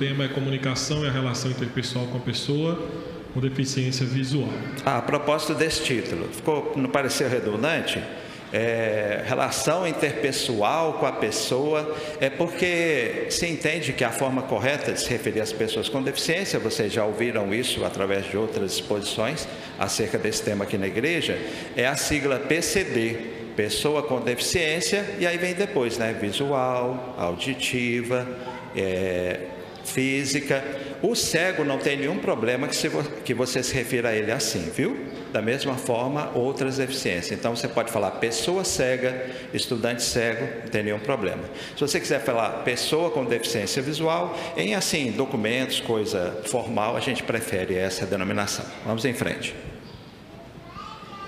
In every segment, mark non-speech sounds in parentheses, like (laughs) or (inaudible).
tema é comunicação e a relação interpessoal com a pessoa com deficiência visual. Ah, a propósito desse título, ficou, não pareceu redundante? É, relação interpessoal com a pessoa, é porque se entende que a forma correta de se referir às pessoas com deficiência, vocês já ouviram isso através de outras exposições acerca desse tema aqui na igreja, é a sigla PCD, pessoa com deficiência, e aí vem depois, né? Visual, auditiva, é, física. O cego não tem nenhum problema que, se, que você se refira a ele assim, viu? Da mesma forma, outras deficiências. Então, você pode falar pessoa cega, estudante cego, não tem nenhum problema. Se você quiser falar pessoa com deficiência visual, em assim, documentos, coisa formal, a gente prefere essa denominação. Vamos em frente.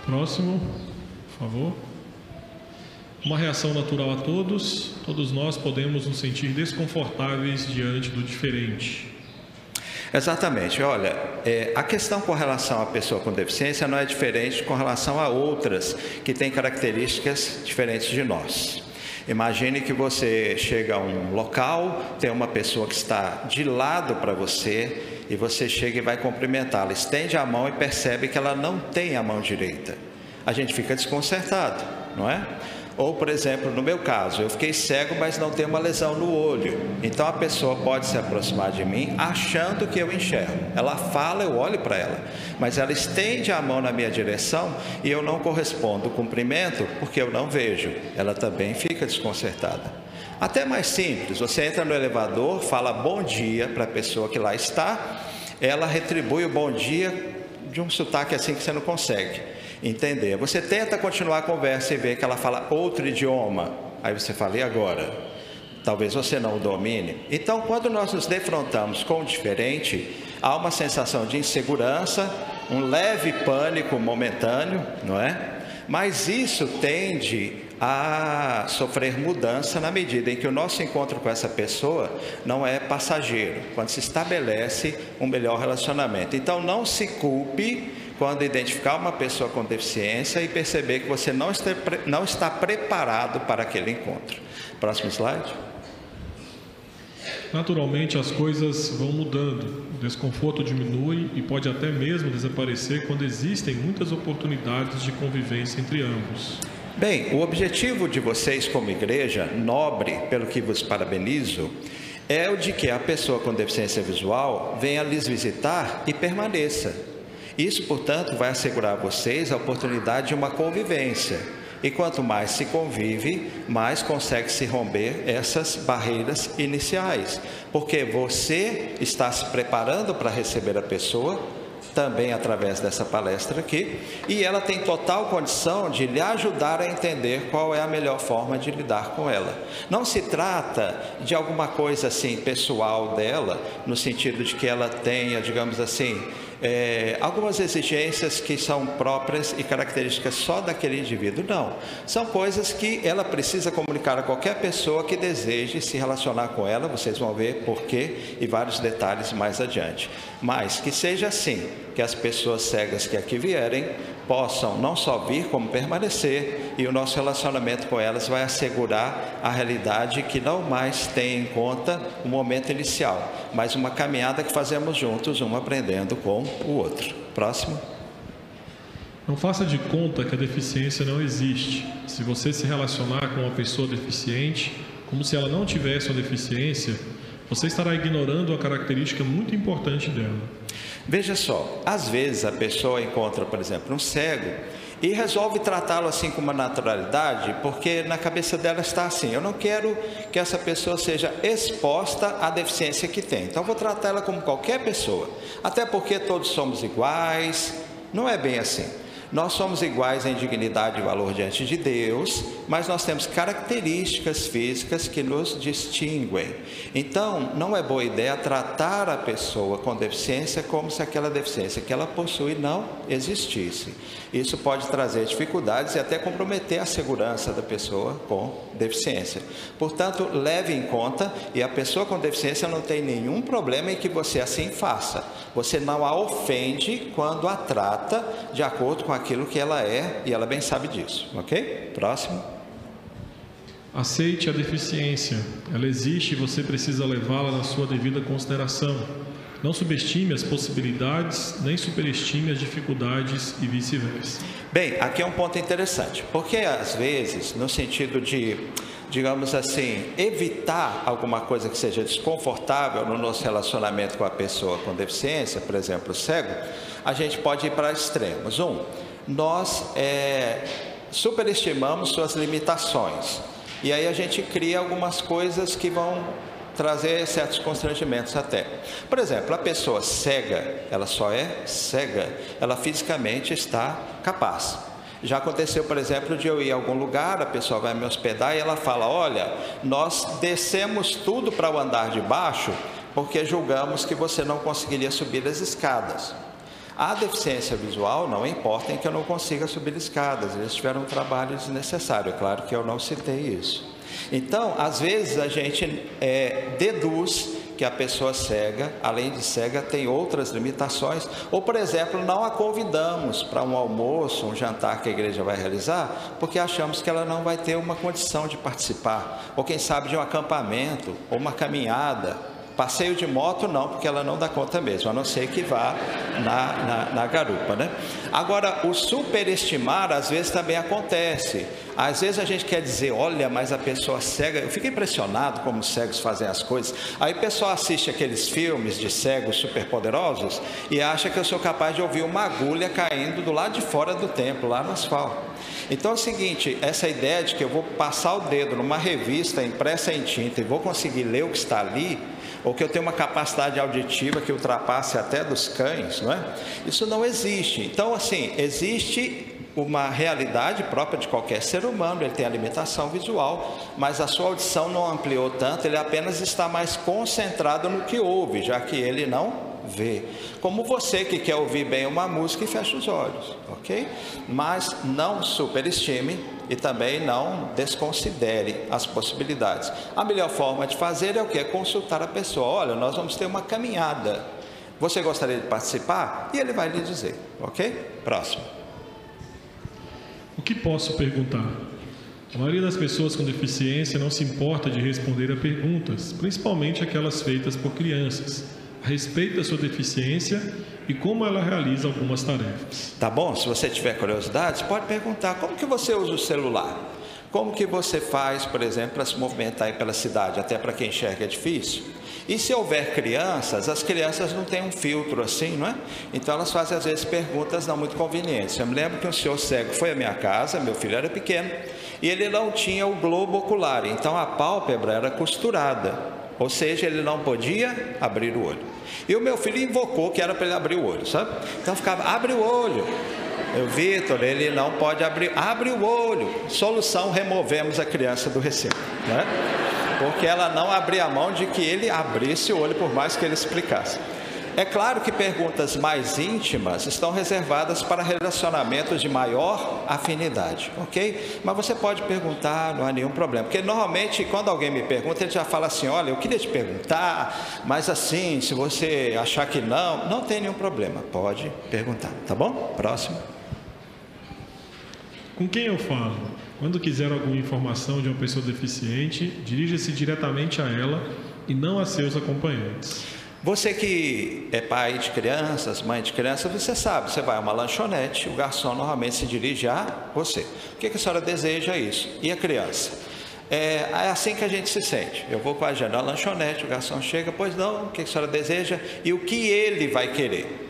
Próximo, por favor. Uma reação natural a todos, todos nós podemos nos sentir desconfortáveis diante do diferente. Exatamente. Olha, é, a questão com relação à pessoa com deficiência não é diferente com relação a outras que têm características diferentes de nós. Imagine que você chega a um local, tem uma pessoa que está de lado para você e você chega e vai cumprimentá-la. Estende a mão e percebe que ela não tem a mão direita. A gente fica desconcertado, não é? Ou, por exemplo, no meu caso, eu fiquei cego, mas não tenho uma lesão no olho. Então a pessoa pode se aproximar de mim achando que eu enxergo. Ela fala, eu olho para ela, mas ela estende a mão na minha direção e eu não correspondo o cumprimento porque eu não vejo. Ela também fica desconcertada. Até mais simples, você entra no elevador, fala bom dia para a pessoa que lá está, ela retribui o bom dia de um sotaque assim que você não consegue entender. Você tenta continuar a conversa e ver que ela fala outro idioma. Aí você fala, e agora? Talvez você não o domine. Então, quando nós nos defrontamos com o diferente, há uma sensação de insegurança, um leve pânico momentâneo, não é? Mas isso tende a sofrer mudança na medida em que o nosso encontro com essa pessoa não é passageiro, quando se estabelece um melhor relacionamento. Então, não se culpe quando identificar uma pessoa com deficiência e perceber que você não está, não está preparado para aquele encontro. Próximo slide. Naturalmente as coisas vão mudando, o desconforto diminui e pode até mesmo desaparecer quando existem muitas oportunidades de convivência entre ambos. Bem, o objetivo de vocês como igreja, nobre, pelo que vos parabenizo, é o de que a pessoa com deficiência visual venha lhes visitar e permaneça isso, portanto, vai assegurar a vocês a oportunidade de uma convivência. E quanto mais se convive, mais consegue se romper essas barreiras iniciais. Porque você está se preparando para receber a pessoa, também através dessa palestra aqui, e ela tem total condição de lhe ajudar a entender qual é a melhor forma de lidar com ela. Não se trata de alguma coisa assim pessoal dela, no sentido de que ela tenha, digamos assim, é, algumas exigências que são próprias e características só daquele indivíduo. Não. São coisas que ela precisa comunicar a qualquer pessoa que deseje se relacionar com ela. Vocês vão ver porquê e vários detalhes mais adiante. Mas que seja assim, que as pessoas cegas que aqui vierem possam não só vir, como permanecer, e o nosso relacionamento com elas vai assegurar a realidade que não mais tem em conta o momento inicial, mas uma caminhada que fazemos juntos, um aprendendo com o outro. Próximo. Não faça de conta que a deficiência não existe. Se você se relacionar com uma pessoa deficiente, como se ela não tivesse uma deficiência, você estará ignorando uma característica muito importante dela. Veja só, às vezes a pessoa encontra, por exemplo, um cego e resolve tratá-lo assim com uma naturalidade, porque na cabeça dela está assim: eu não quero que essa pessoa seja exposta à deficiência que tem, então vou tratar ela como qualquer pessoa, até porque todos somos iguais. Não é bem assim. Nós somos iguais em dignidade e valor diante de Deus, mas nós temos características físicas que nos distinguem. Então, não é boa ideia tratar a pessoa com deficiência como se aquela deficiência que ela possui não existisse. Isso pode trazer dificuldades e até comprometer a segurança da pessoa com deficiência. Portanto, leve em conta e a pessoa com deficiência não tem nenhum problema em que você assim faça. Você não a ofende quando a trata de acordo com aquilo que ela é e ela bem sabe disso, ok? Próximo. Aceite a deficiência. Ela existe e você precisa levá-la na sua devida consideração. Não subestime as possibilidades, nem superestime as dificuldades e vice-versa. Bem, aqui é um ponto interessante, porque às vezes, no sentido de, digamos assim, evitar alguma coisa que seja desconfortável no nosso relacionamento com a pessoa com deficiência, por exemplo, cego, a gente pode ir para extremos. Um, nós é, superestimamos suas limitações. E aí a gente cria algumas coisas que vão trazer certos constrangimentos até. Por exemplo, a pessoa cega, ela só é cega, ela fisicamente está capaz. Já aconteceu, por exemplo, de eu ir a algum lugar, a pessoa vai me hospedar e ela fala: Olha, nós descemos tudo para o andar de baixo porque julgamos que você não conseguiria subir as escadas. A deficiência visual não importa em que eu não consiga subir escadas, eles tiveram um trabalho desnecessário, é claro que eu não citei isso. Então, às vezes a gente é, deduz que a pessoa cega, além de cega, tem outras limitações, ou, por exemplo, não a convidamos para um almoço, um jantar que a igreja vai realizar, porque achamos que ela não vai ter uma condição de participar, ou quem sabe de um acampamento, ou uma caminhada, Passeio de moto não, porque ela não dá conta mesmo, a não ser que vá na, na, na, garupa, né? Agora, o superestimar às vezes também acontece. Às vezes a gente quer dizer, olha, mas a pessoa cega, eu fico impressionado como os cegos fazem as coisas. Aí o pessoal assiste aqueles filmes de cegos superpoderosos e acha que eu sou capaz de ouvir uma agulha caindo do lado de fora do templo, lá no asfalto. Então é o seguinte, essa ideia de que eu vou passar o dedo numa revista impressa em tinta e vou conseguir ler o que está ali, ou que eu tenho uma capacidade auditiva que ultrapasse até dos cães, não é? Isso não existe. Então, assim, existe uma realidade própria de qualquer ser humano, ele tem a limitação visual, mas a sua audição não ampliou tanto, ele apenas está mais concentrado no que ouve, já que ele não vê. Como você que quer ouvir bem uma música e fecha os olhos, ok? Mas não superestime e também não desconsidere as possibilidades. A melhor forma de fazer é o que? É consultar a pessoa. Olha, nós vamos ter uma caminhada. Você gostaria de participar? E ele vai lhe dizer, ok? Próximo. O que posso perguntar? A maioria das pessoas com deficiência não se importa de responder a perguntas, principalmente aquelas feitas por crianças, a respeito da sua deficiência e como ela realiza algumas tarefas. Tá bom? Se você tiver curiosidades, pode perguntar como que você usa o celular. Como que você faz, por exemplo, para se movimentar pela cidade, até para quem enxerga é difícil? E se houver crianças, as crianças não têm um filtro assim, não é? Então elas fazem às vezes perguntas não muito convenientes. Eu me lembro que um senhor cego foi à minha casa, meu filho era pequeno, e ele não tinha o globo ocular, então a pálpebra era costurada, ou seja, ele não podia abrir o olho. E o meu filho invocou que era para ele abrir o olho, sabe? Então ficava, abre o olho. Vitor, ele não pode abrir, abre o olho. Solução, removemos a criança do recinto, né? Porque ela não abria a mão de que ele abrisse o olho, por mais que ele explicasse. É claro que perguntas mais íntimas estão reservadas para relacionamentos de maior afinidade, ok? Mas você pode perguntar, não há nenhum problema. Porque normalmente, quando alguém me pergunta, ele já fala assim: olha, eu queria te perguntar, mas assim, se você achar que não, não tem nenhum problema, pode perguntar, tá bom? Próximo. Com quem eu falo? Quando quiser alguma informação de uma pessoa deficiente, dirija-se diretamente a ela e não a seus acompanhantes. Você que é pai de crianças, mãe de crianças, você sabe, você vai a uma lanchonete, o garçom normalmente se dirige a você. O que, a senhora deseja isso? E a criança? É, é, assim que a gente se sente. Eu vou com a Jana na lanchonete, o garçom chega, pois não, o que a senhora deseja e o que ele vai querer.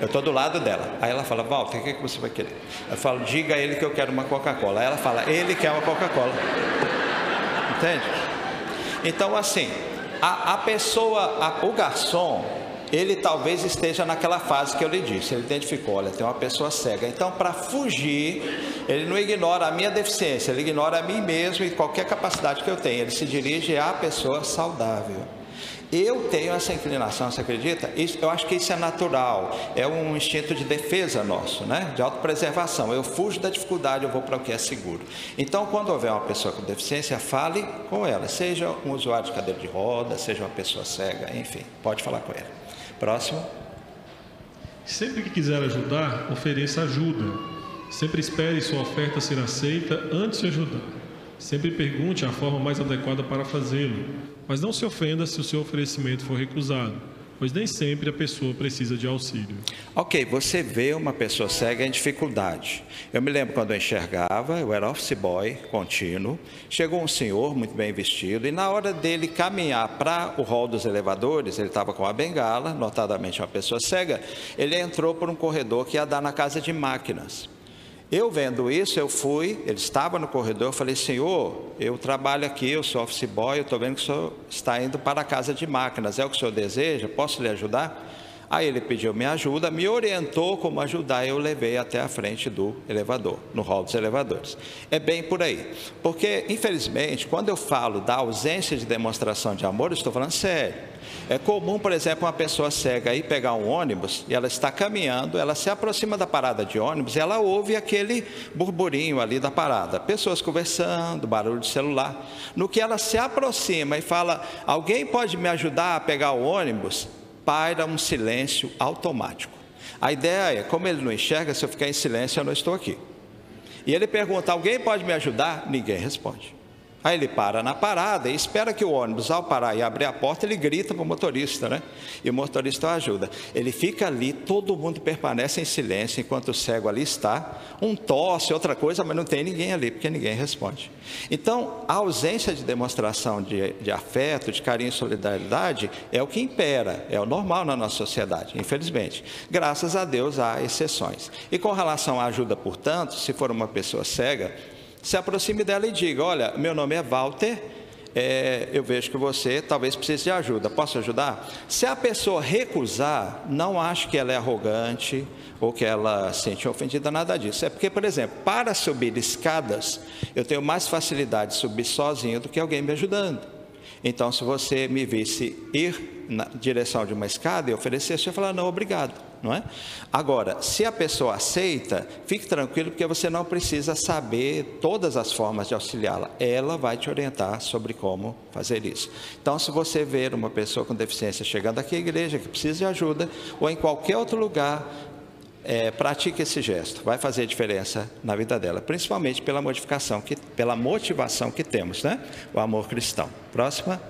Eu estou do lado dela. Aí ela fala, Walter, o que, que você vai querer? Eu falo, diga a ele que eu quero uma Coca-Cola. Aí ela fala, ele quer uma Coca-Cola. Entende? Então, assim, a, a pessoa, a, o garçom, ele talvez esteja naquela fase que eu lhe disse. Ele identificou, olha, tem uma pessoa cega. Então, para fugir, ele não ignora a minha deficiência, ele ignora a mim mesmo e qualquer capacidade que eu tenho. Ele se dirige à pessoa saudável. Eu tenho essa inclinação, você acredita? Isso, eu acho que isso é natural, é um instinto de defesa nosso, né? de autopreservação. Eu fujo da dificuldade, eu vou para o que é seguro. Então, quando houver uma pessoa com deficiência, fale com ela, seja um usuário de cadeira de roda, seja uma pessoa cega, enfim, pode falar com ela. Próximo. Sempre que quiser ajudar, ofereça ajuda. Sempre espere sua oferta ser aceita antes de ajudar. Sempre pergunte a forma mais adequada para fazê-lo, mas não se ofenda se o seu oferecimento for recusado pois nem sempre a pessoa precisa de auxílio. Ok, você vê uma pessoa cega em dificuldade. Eu me lembro quando eu enxergava, eu era office boy contínuo, chegou um senhor muito bem vestido e na hora dele caminhar para o hall dos elevadores, ele estava com a bengala, notadamente uma pessoa cega, ele entrou por um corredor que ia dar na casa de máquinas. Eu vendo isso, eu fui, ele estava no corredor, eu falei, senhor, eu trabalho aqui, eu sou office boy, eu estou vendo que o senhor está indo para a casa de máquinas, é o que o senhor deseja? Posso lhe ajudar? Aí ele pediu minha ajuda, me orientou como ajudar, eu levei até a frente do elevador, no hall dos elevadores. É bem por aí. Porque, infelizmente, quando eu falo da ausência de demonstração de amor, eu estou falando sério. É comum, por exemplo, uma pessoa cega aí pegar um ônibus e ela está caminhando, ela se aproxima da parada de ônibus e ela ouve aquele burburinho ali da parada, pessoas conversando, barulho de celular. No que ela se aproxima e fala: Alguém pode me ajudar a pegar o ônibus? Paira um silêncio automático. A ideia é: como ele não enxerga, se eu ficar em silêncio, eu não estou aqui. E ele pergunta: Alguém pode me ajudar? Ninguém responde. Aí ele para na parada e espera que o ônibus, ao parar e abrir a porta, ele grita para o motorista, né? E o motorista ajuda. Ele fica ali, todo mundo permanece em silêncio enquanto o cego ali está. Um tosse, outra coisa, mas não tem ninguém ali, porque ninguém responde. Então, a ausência de demonstração de, de afeto, de carinho e solidariedade é o que impera, é o normal na nossa sociedade, infelizmente. Graças a Deus há exceções. E com relação à ajuda, portanto, se for uma pessoa cega, se aproxime dela e diga: Olha, meu nome é Walter, é, eu vejo que você talvez precise de ajuda, posso ajudar? Se a pessoa recusar, não acho que ela é arrogante ou que ela se sente ofendida, nada disso. É porque, por exemplo, para subir escadas, eu tenho mais facilidade de subir sozinho do que alguém me ajudando. Então, se você me visse ir na direção de uma escada e oferecesse, eu falar: Não, obrigado não é? Agora, se a pessoa aceita, fique tranquilo, porque você não precisa saber todas as formas de auxiliá-la. Ela vai te orientar sobre como fazer isso. Então, se você ver uma pessoa com deficiência chegando aqui à igreja, que precisa de ajuda, ou em qualquer outro lugar, é, pratique esse gesto, vai fazer diferença na vida dela, principalmente pela modificação, que, pela motivação que temos, né? O amor cristão. Próxima.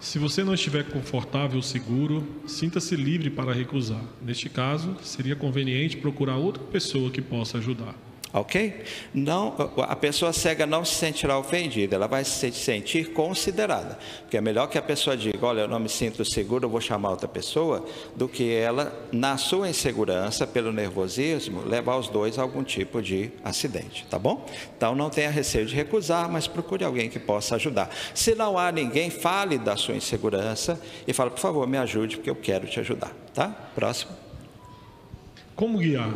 Se você não estiver confortável ou seguro, sinta-se livre para recusar. Neste caso, seria conveniente procurar outra pessoa que possa ajudar. Ok? Não, a pessoa cega não se sentirá ofendida, ela vai se sentir considerada. Porque é melhor que a pessoa diga: Olha, eu não me sinto seguro, eu vou chamar outra pessoa, do que ela, na sua insegurança, pelo nervosismo, levar os dois a algum tipo de acidente. Tá bom? Então não tenha receio de recusar, mas procure alguém que possa ajudar. Se não há ninguém, fale da sua insegurança e fale: Por favor, me ajude, porque eu quero te ajudar. Tá? Próximo. Como guiar?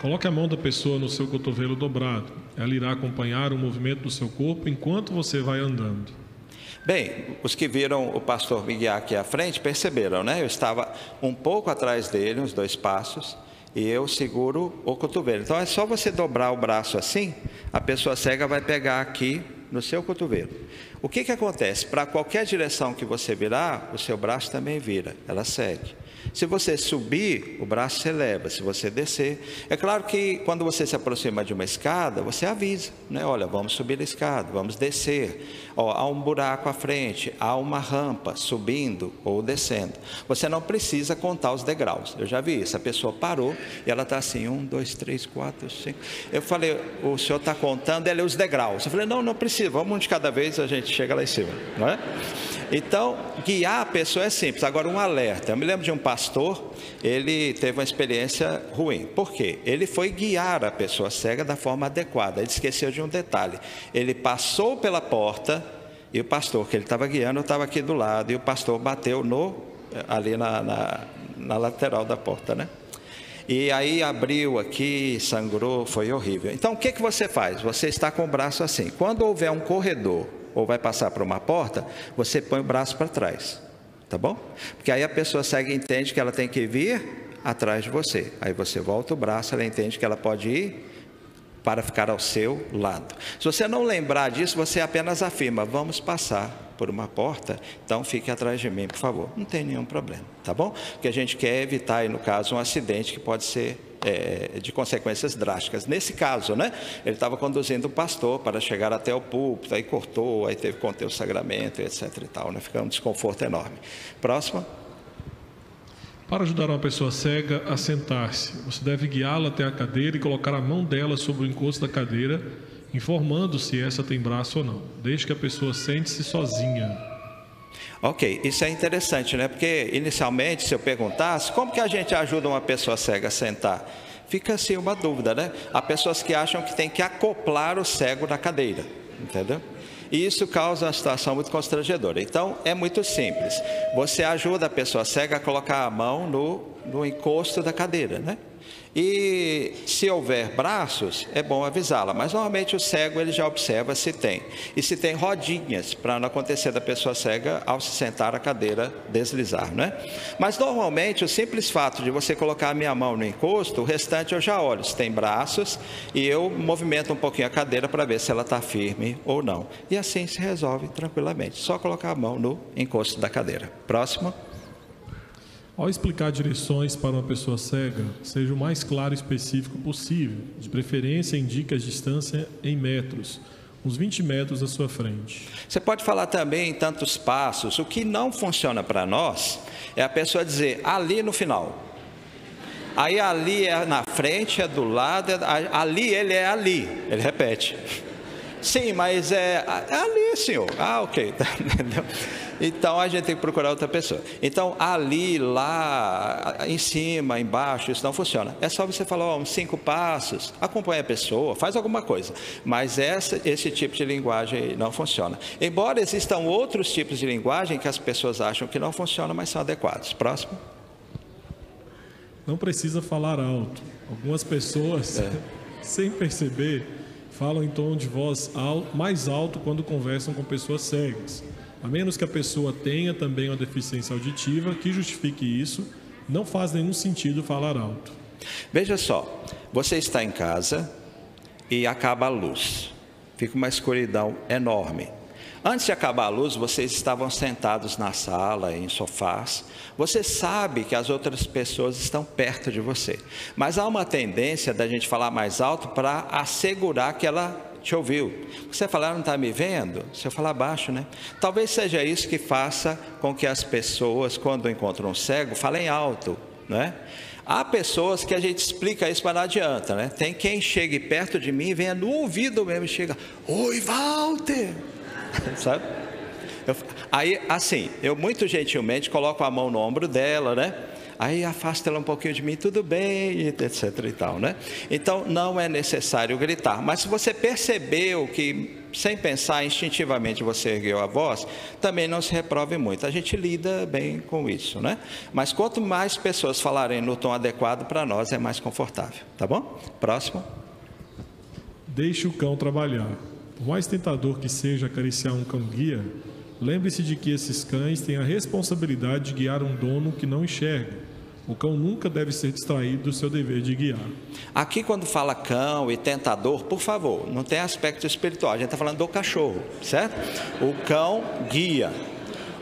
Coloque a mão da pessoa no seu cotovelo dobrado. Ela irá acompanhar o movimento do seu corpo enquanto você vai andando. Bem, os que viram o pastor guiar aqui à frente perceberam, né? Eu estava um pouco atrás dele, uns dois passos, e eu seguro o cotovelo. Então é só você dobrar o braço assim, a pessoa cega vai pegar aqui no seu cotovelo. O que, que acontece? Para qualquer direção que você virar, o seu braço também vira, ela segue. Se você subir, o braço se eleva. Se você descer, é claro que quando você se aproxima de uma escada, você avisa, né? Olha, vamos subir a escada, vamos descer. Ó, há um buraco à frente, há uma rampa subindo ou descendo. Você não precisa contar os degraus. Eu já vi isso. A pessoa parou e ela está assim, um, dois, três, quatro, cinco. Eu falei, o senhor está contando, é os degraus. Eu falei, não, não precisa. Vamos de cada vez, a gente chega lá em cima, não é? Então, guiar a pessoa é simples. Agora, um alerta. Eu me lembro de um pastor, ele teve uma experiência ruim. Por quê? Ele foi guiar a pessoa cega da forma adequada. Ele esqueceu de um detalhe. Ele passou pela porta e o pastor que ele estava guiando estava aqui do lado e o pastor bateu no ali na, na, na lateral da porta, né? E aí abriu aqui, sangrou, foi horrível. Então o que, que você faz? Você está com o braço assim. Quando houver um corredor ou vai passar por uma porta, você põe o braço para trás, tá bom? Porque aí a pessoa segue e entende que ela tem que vir atrás de você. Aí você volta o braço, ela entende que ela pode ir para ficar ao seu lado. Se você não lembrar disso, você apenas afirma: vamos passar por uma porta, então fique atrás de mim, por favor. Não tem nenhum problema, tá bom? Porque a gente quer evitar, aí, no caso, um acidente que pode ser é, de consequências drásticas. Nesse caso, né, ele estava conduzindo o pastor para chegar até o púlpito, aí cortou, aí teve que conter o sagramento, etc. e tal, né, fica um desconforto enorme. Próxima. Para ajudar uma pessoa cega a sentar-se, você deve guiá-la até a cadeira e colocar a mão dela sobre o encosto da cadeira, informando se essa tem braço ou não. Deixe que a pessoa sente-se sozinha. Ok, isso é interessante, né? Porque inicialmente, se eu perguntasse, como que a gente ajuda uma pessoa cega a sentar? Fica assim uma dúvida, né? Há pessoas que acham que tem que acoplar o cego na cadeira, entendeu? E isso causa uma situação muito constrangedora. Então, é muito simples. Você ajuda a pessoa cega a colocar a mão no, no encosto da cadeira, né? E se houver braços, é bom avisá-la, mas normalmente o cego ele já observa se tem. E se tem rodinhas, para não acontecer da pessoa cega ao se sentar a cadeira deslizar, né? Mas normalmente o simples fato de você colocar a minha mão no encosto, o restante eu já olho se tem braços e eu movimento um pouquinho a cadeira para ver se ela está firme ou não. E assim se resolve tranquilamente. Só colocar a mão no encosto da cadeira. Próximo. Ao explicar direções para uma pessoa cega, seja o mais claro e específico possível. De preferência, indique a distância em metros, uns 20 metros à sua frente. Você pode falar também em tantos passos. O que não funciona para nós é a pessoa dizer ali no final. Aí ali é na frente, é do lado, é, ali ele é ali. Ele repete. (laughs) Sim, mas é, é ali, senhor. Ah, ok. (laughs) Então a gente tem que procurar outra pessoa. Então ali, lá, em cima, embaixo, isso não funciona. É só você falar ó, uns cinco passos, acompanha a pessoa, faz alguma coisa. Mas essa, esse tipo de linguagem não funciona. Embora existam outros tipos de linguagem que as pessoas acham que não funcionam, mas são adequados. Próximo. Não precisa falar alto. Algumas pessoas, é. (laughs) sem perceber, falam em tom de voz mais alto quando conversam com pessoas cegas. A menos que a pessoa tenha também uma deficiência auditiva que justifique isso, não faz nenhum sentido falar alto. Veja só, você está em casa e acaba a luz. Fica uma escuridão enorme. Antes de acabar a luz, vocês estavam sentados na sala, em sofás. Você sabe que as outras pessoas estão perto de você. Mas há uma tendência da gente falar mais alto para assegurar que ela te ouviu. Você falar, não está me vendo? Se eu falar baixo, né? Talvez seja isso que faça com que as pessoas, quando encontram um cego, falem alto, né? Há pessoas que a gente explica isso, mas não adianta, né? Tem quem chegue perto de mim e venha no ouvido mesmo e chega, Oi, Walter! (laughs) sabe? Eu, aí, assim, eu muito gentilmente coloco a mão no ombro dela, né? Aí afasta ela um pouquinho de mim, tudo bem, etc e tal, né? Então, não é necessário gritar. Mas se você percebeu que, sem pensar, instintivamente você ergueu a voz, também não se reprove muito. A gente lida bem com isso, né? Mas quanto mais pessoas falarem no tom adequado, para nós é mais confortável, tá bom? Próximo. Deixe o cão trabalhar. Por mais tentador que seja acariciar um cão-guia, lembre-se de que esses cães têm a responsabilidade de guiar um dono que não enxerga. O cão nunca deve ser distraído do seu dever de guiar. Aqui, quando fala cão e tentador, por favor, não tem aspecto espiritual, a gente está falando do cachorro, certo? O cão guia.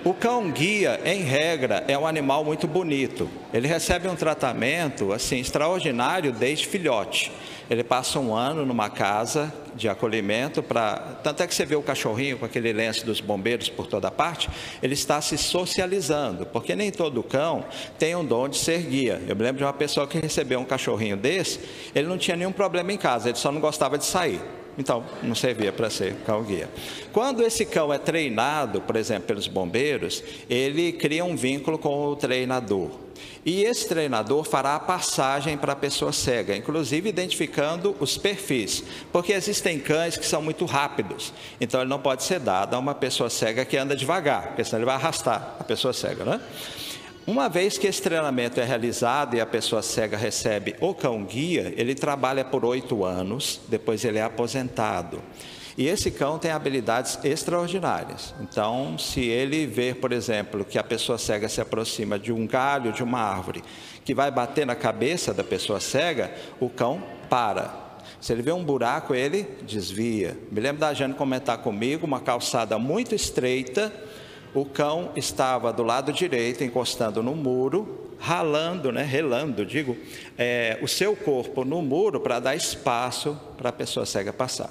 O cão guia, em regra, é um animal muito bonito. Ele recebe um tratamento assim extraordinário desde filhote. Ele passa um ano numa casa de acolhimento para. Tanto é que você vê o cachorrinho com aquele lenço dos bombeiros por toda parte, ele está se socializando, porque nem todo cão tem um dom de ser guia. Eu me lembro de uma pessoa que recebeu um cachorrinho desse, ele não tinha nenhum problema em casa, ele só não gostava de sair. Então, não servia para ser cão-guia. Quando esse cão é treinado, por exemplo, pelos bombeiros, ele cria um vínculo com o treinador. E esse treinador fará a passagem para a pessoa cega, inclusive identificando os perfis, porque existem cães que são muito rápidos, então ele não pode ser dado a uma pessoa cega que anda devagar, porque senão ele vai arrastar a pessoa cega, né? Uma vez que esse treinamento é realizado e a pessoa cega recebe o cão-guia, ele trabalha por oito anos, depois ele é aposentado. E esse cão tem habilidades extraordinárias. Então, se ele ver, por exemplo, que a pessoa cega se aproxima de um galho de uma árvore que vai bater na cabeça da pessoa cega, o cão para. Se ele vê um buraco, ele desvia. Me lembro da Jane comentar comigo uma calçada muito estreita o cão estava do lado direito, encostando no muro, ralando, né, relando, digo, é, o seu corpo no muro para dar espaço para a pessoa cega passar.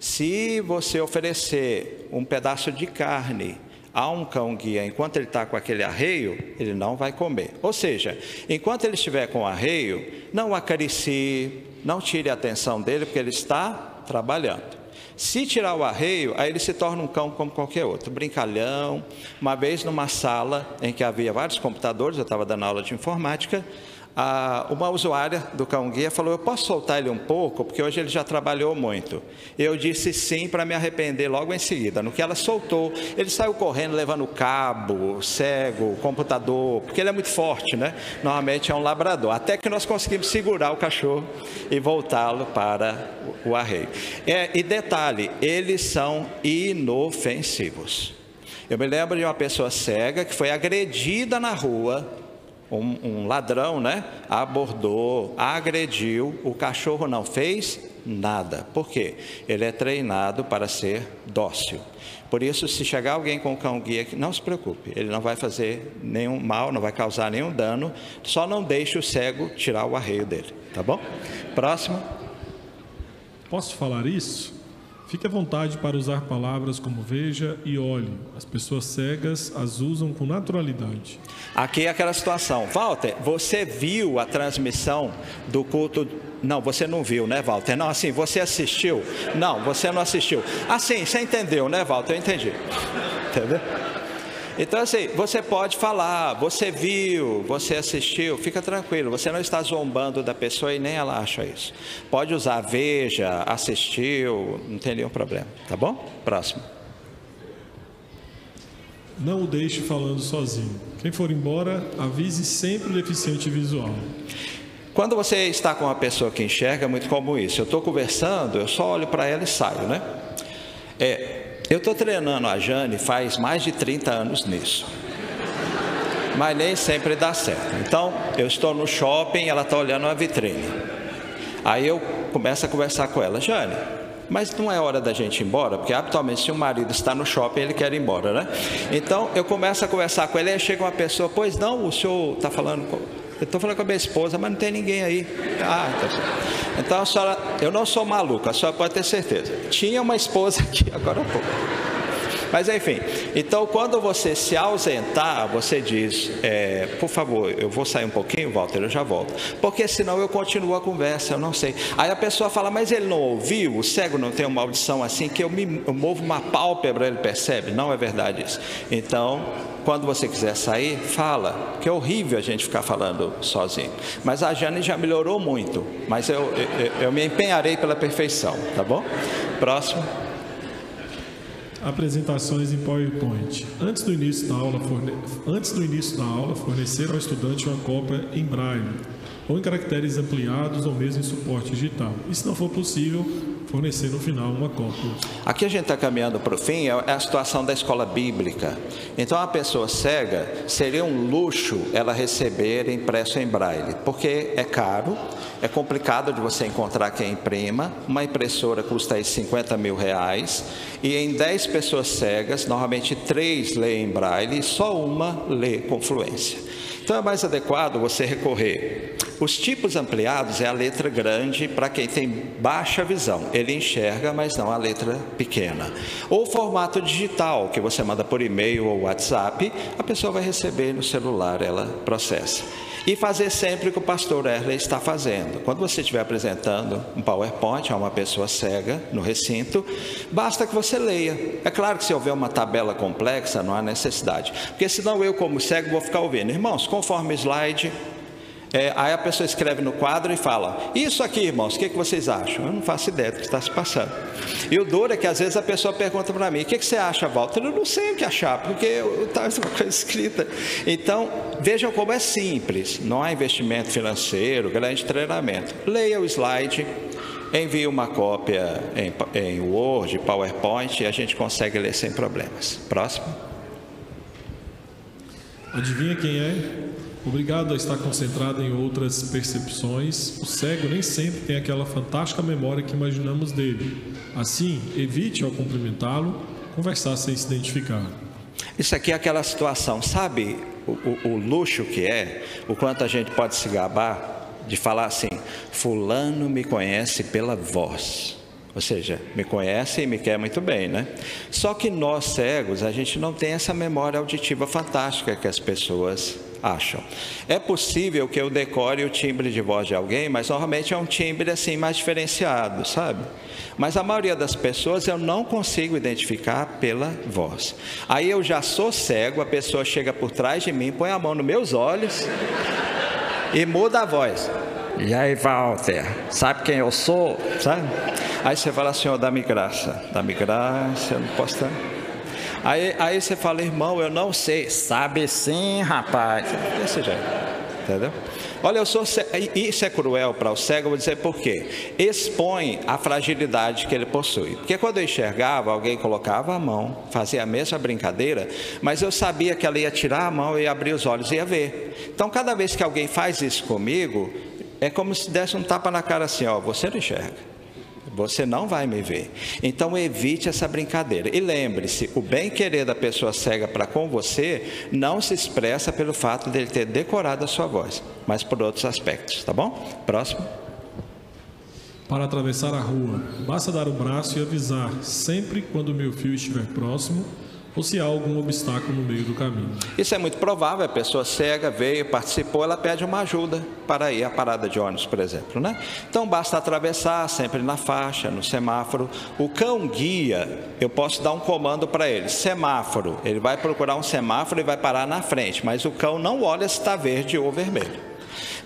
Se você oferecer um pedaço de carne a um cão guia enquanto ele está com aquele arreio, ele não vai comer. Ou seja, enquanto ele estiver com o arreio, não acaricie, não tire a atenção dele, porque ele está trabalhando. Se tirar o arreio, aí ele se torna um cão como qualquer outro, brincalhão. Uma vez numa sala em que havia vários computadores, eu estava dando aula de informática, uma usuária do cão guia falou: Eu posso soltar ele um pouco, porque hoje ele já trabalhou muito. Eu disse sim para me arrepender logo em seguida. No que ela soltou, ele saiu correndo, levando cabo, cego, computador, porque ele é muito forte, né? Normalmente é um labrador. Até que nós conseguimos segurar o cachorro e voltá-lo para o arreio. É, e detalhe: eles são inofensivos. Eu me lembro de uma pessoa cega que foi agredida na rua um, um, ladrão, né? Abordou, agrediu, o cachorro não fez nada. Por quê? Ele é treinado para ser dócil. Por isso, se chegar alguém com o cão guia, não se preocupe, ele não vai fazer nenhum mal, não vai causar nenhum dano, só não deixe o cego tirar o arreio dele, tá bom? Próximo. Posso falar isso? Fique à vontade para usar palavras como veja e olhe. As pessoas cegas as usam com naturalidade. Aqui é aquela situação. Walter, você viu a transmissão do culto? Não, você não viu, né, Walter? Não, assim, você assistiu? Não, você não assistiu. Assim, você entendeu, né, Walter? Eu entendi. Entendeu? Então, assim, você pode falar, você viu, você assistiu, fica tranquilo, você não está zombando da pessoa e nem ela acha isso. Pode usar veja, assistiu, não tem nenhum problema, tá bom? Próximo. Não o deixe falando sozinho. Quem for embora, avise sempre o deficiente visual. Quando você está com uma pessoa que enxerga, é muito comum isso. Eu estou conversando, eu só olho para ela e saio, né? É, eu estou treinando a Jane faz mais de 30 anos nisso. Mas nem sempre dá certo. Então, eu estou no shopping, ela está olhando a vitrine. Aí eu começo a conversar com ela, Jane, mas não é hora da gente ir embora, porque habitualmente se o marido está no shopping, ele quer ir embora, né? Então eu começo a conversar com ele, aí chega uma pessoa, pois não, o senhor está falando eu estou falando com a minha esposa, mas não tem ninguém aí. Ah, tá certo. Então a senhora, eu não sou maluca, a senhora pode ter certeza. Tinha uma esposa aqui, agora pouco. Mas enfim, então quando você se ausentar, você diz, é, por favor, eu vou sair um pouquinho, Walter, eu já volto. Porque senão eu continuo a conversa, eu não sei. Aí a pessoa fala, mas ele não ouviu, o cego não tem uma audição assim, que eu, me, eu movo uma pálpebra, ele percebe. Não é verdade isso. Então, quando você quiser sair, fala, que é horrível a gente ficar falando sozinho. Mas a Jane já melhorou muito, mas eu, eu, eu me empenharei pela perfeição, tá bom? Próximo. Apresentações em PowerPoint. Antes do início da aula, forne... Antes do início da aula fornecer ao estudante uma cópia em braille ou em caracteres ampliados ou mesmo em suporte digital. E se não for possível, fornecer no final uma cópia. Aqui a gente está caminhando para o fim, é, é a situação da escola bíblica. Então, a pessoa cega seria um luxo ela receber impresso em braille, porque é caro, é complicado de você encontrar quem imprima. Uma impressora custa aí 50 mil reais, e em 10 pessoas cegas, normalmente 3 leem braille e só uma lê com fluência. Então é mais adequado você recorrer. Os tipos ampliados é a letra grande para quem tem baixa visão. Ele enxerga, mas não a letra pequena. Ou formato digital, que você manda por e-mail ou WhatsApp, a pessoa vai receber no celular, ela processa. E fazer sempre o que o pastor Erle está fazendo. Quando você estiver apresentando um PowerPoint a uma pessoa cega no recinto, basta que você leia. É claro que se houver uma tabela complexa, não há necessidade. Porque senão eu, como cego, vou ficar ouvindo. Irmãos, conforme o slide, é, aí a pessoa escreve no quadro e fala: Isso aqui, irmãos, o que, que vocês acham? Eu não faço ideia do que está se passando. E o duro é que às vezes a pessoa pergunta para mim: O que, que você acha, Walter? Eu não sei o que achar, porque está uma coisa escrita. Então, vejam como é simples: não há investimento financeiro, grande treinamento. Leia o slide, envie uma cópia em, em Word, PowerPoint e a gente consegue ler sem problemas. Próximo. Adivinha quem é? Obrigado a estar concentrado em outras percepções, o cego nem sempre tem aquela fantástica memória que imaginamos dele. Assim, evite ao cumprimentá-lo conversar sem se identificar. Isso aqui é aquela situação, sabe o, o, o luxo que é, o quanto a gente pode se gabar de falar assim: Fulano me conhece pela voz. Ou seja, me conhece e me quer muito bem, né? Só que nós cegos, a gente não tem essa memória auditiva fantástica que as pessoas acham. É possível que eu decore o timbre de voz de alguém, mas normalmente é um timbre assim mais diferenciado, sabe? Mas a maioria das pessoas eu não consigo identificar pela voz. Aí eu já sou cego, a pessoa chega por trás de mim, põe a mão nos meus olhos e muda a voz. E aí, Walter, sabe quem eu sou? Sabe? Aí você fala, Senhor, dá-me graça, dá-me graça, eu não posso estar. Aí, aí você fala, irmão, eu não sei. Sabe sim, rapaz. Desse jeito, entendeu? Olha, eu sou isso é cruel para o cego, eu vou dizer por quê. Expõe a fragilidade que ele possui. Porque quando eu enxergava, alguém colocava a mão, fazia a mesma brincadeira, mas eu sabia que ela ia tirar a mão e abrir os olhos e ia ver. Então, cada vez que alguém faz isso comigo, é como se desse um tapa na cara assim, ó, você não enxerga. Você não vai me ver. Então evite essa brincadeira. E lembre-se, o bem-querer da pessoa cega para com você não se expressa pelo fato dele ter decorado a sua voz, mas por outros aspectos, tá bom? Próximo. Para atravessar a rua, basta dar o braço e avisar, sempre quando meu fio estiver próximo, ou se há algum obstáculo no meio do caminho. Isso é muito provável, a pessoa cega veio, participou, ela pede uma ajuda para ir à parada de ônibus, por exemplo, né? Então basta atravessar sempre na faixa, no semáforo. O cão guia, eu posso dar um comando para ele, semáforo. Ele vai procurar um semáforo e vai parar na frente, mas o cão não olha se está verde ou vermelho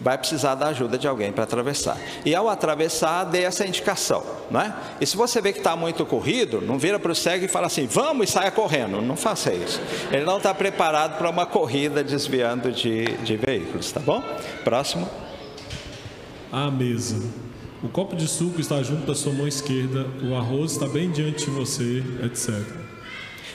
vai precisar da ajuda de alguém para atravessar. E ao atravessar, dê essa indicação, não é? E se você vê que está muito corrido, não vira para o cego e fala assim, vamos e saia correndo. Não faça isso. Ele não está preparado para uma corrida desviando de, de veículos, tá bom? Próximo. A mesa. O copo de suco está junto da sua mão esquerda, o arroz está bem diante de você, etc.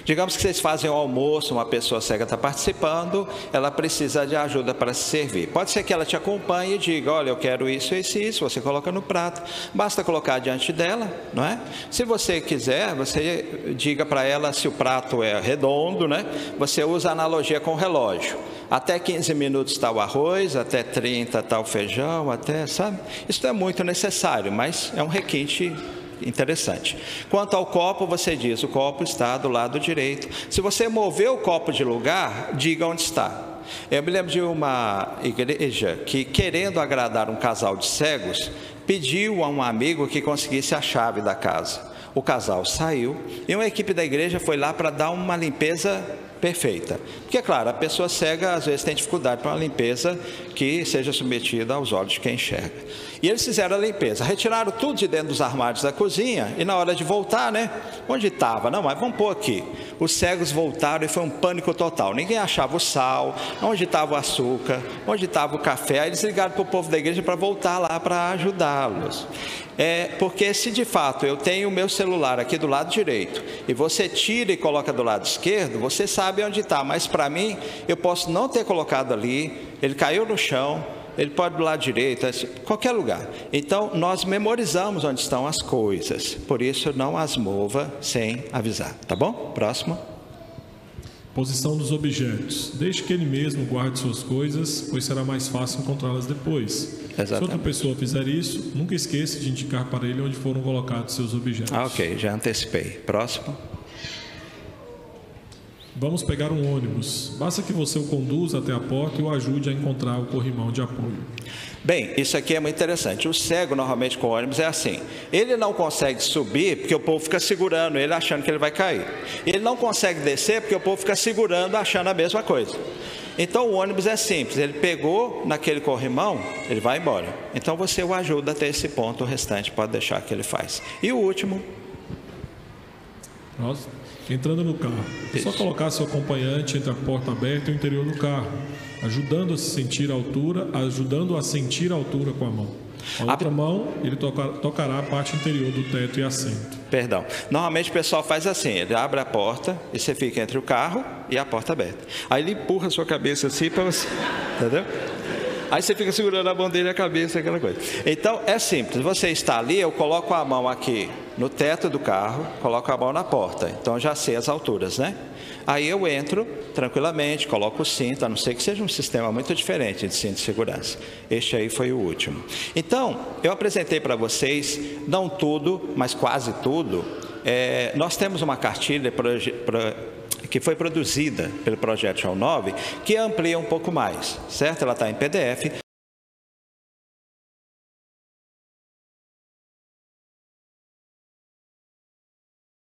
Digamos que vocês fazem o almoço, uma pessoa cega está participando, ela precisa de ajuda para se servir. Pode ser que ela te acompanhe e diga: Olha, eu quero isso, isso isso. Você coloca no prato, basta colocar diante dela, não é? Se você quiser, você diga para ela se o prato é redondo, né? Você usa a analogia com o relógio. Até 15 minutos está o arroz, até 30 está o feijão, até, sabe? Isso é muito necessário, mas é um requinte Interessante. Quanto ao copo, você diz: o copo está do lado direito. Se você mover o copo de lugar, diga onde está. Eu me lembro de uma igreja que, querendo agradar um casal de cegos, pediu a um amigo que conseguisse a chave da casa. O casal saiu e uma equipe da igreja foi lá para dar uma limpeza perfeita. Porque, é claro, a pessoa cega às vezes tem dificuldade para uma limpeza que seja submetida aos olhos de quem enxerga. E eles fizeram a limpeza, retiraram tudo de dentro dos armários da cozinha e na hora de voltar, né? Onde estava? Não, mas vamos pôr aqui. Os cegos voltaram e foi um pânico total. Ninguém achava o sal, onde estava o açúcar, onde estava o café. Aí eles ligaram para o povo da igreja para voltar lá para ajudá-los. É porque se de fato eu tenho o meu celular aqui do lado direito e você tira e coloca do lado esquerdo, você sabe onde está. Mas para mim, eu posso não ter colocado ali, ele caiu no chão, ele pode do lado direito, qualquer lugar. Então, nós memorizamos onde estão as coisas, por isso não as mova sem avisar, tá bom? Próximo. Posição dos objetos. Deixe que ele mesmo guarde suas coisas, pois será mais fácil encontrá-las depois. Exatamente. Se outra pessoa fizer isso, nunca esqueça de indicar para ele onde foram colocados seus objetos. Ah, ok, já antecipei. Próximo. Vamos pegar um ônibus. Basta que você o conduza até a porta e o ajude a encontrar o corrimão de apoio. Bem, isso aqui é muito interessante. O cego, normalmente com ônibus, é assim: ele não consegue subir porque o povo fica segurando ele, achando que ele vai cair. Ele não consegue descer porque o povo fica segurando, achando a mesma coisa. Então o ônibus é simples: ele pegou naquele corrimão, ele vai embora. Então você o ajuda até esse ponto, o restante pode deixar que ele faz. E o último. Nossa, entrando no carro. É só colocar seu acompanhante entre a porta aberta e o interior do carro ajudando a se sentir a altura, ajudando a sentir a altura com a mão. A outra a... mão, ele toca, tocará a parte interior do teto e assento. Perdão. Normalmente o pessoal faz assim: ele abre a porta e você fica entre o carro e a porta aberta. Aí ele empurra a sua cabeça assim para você. (laughs) Entendeu? Aí você fica segurando a mão dele e a cabeça, aquela coisa. Então é simples: você está ali, eu coloco a mão aqui no teto do carro, coloco a mão na porta. Então já sei as alturas, né? Aí eu entro tranquilamente, coloco o cinto, a não ser que seja um sistema muito diferente de cinto de segurança. Este aí foi o último. Então, eu apresentei para vocês, não tudo, mas quase tudo. É, nós temos uma cartilha que foi produzida pelo projeto João 9, que amplia um pouco mais, certo? Ela está em PDF.